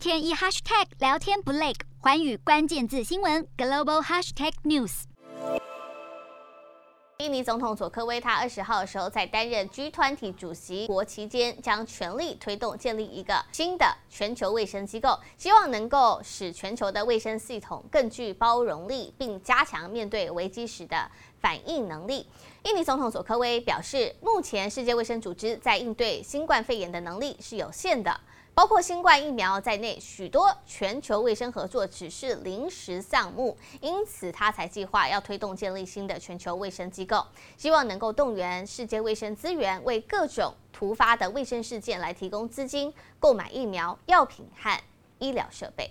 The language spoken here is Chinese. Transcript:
天一 hashtag 聊天不累，寰宇关键字新闻 global hashtag news。印尼总统佐科威他二十号的时候在担任 G20 主席国期间，将全力推动建立一个新的全球卫生机构，希望能够使全球的卫生系统更具包容力，并加强面对危机时的反应能力。印尼总统佐科威表示，目前世界卫生组织在应对新冠肺炎的能力是有限的。包括新冠疫苗在内，许多全球卫生合作只是临时项目，因此他才计划要推动建立新的全球卫生机构，希望能够动员世界卫生资源，为各种突发的卫生事件来提供资金，购买疫苗、药品和医疗设备。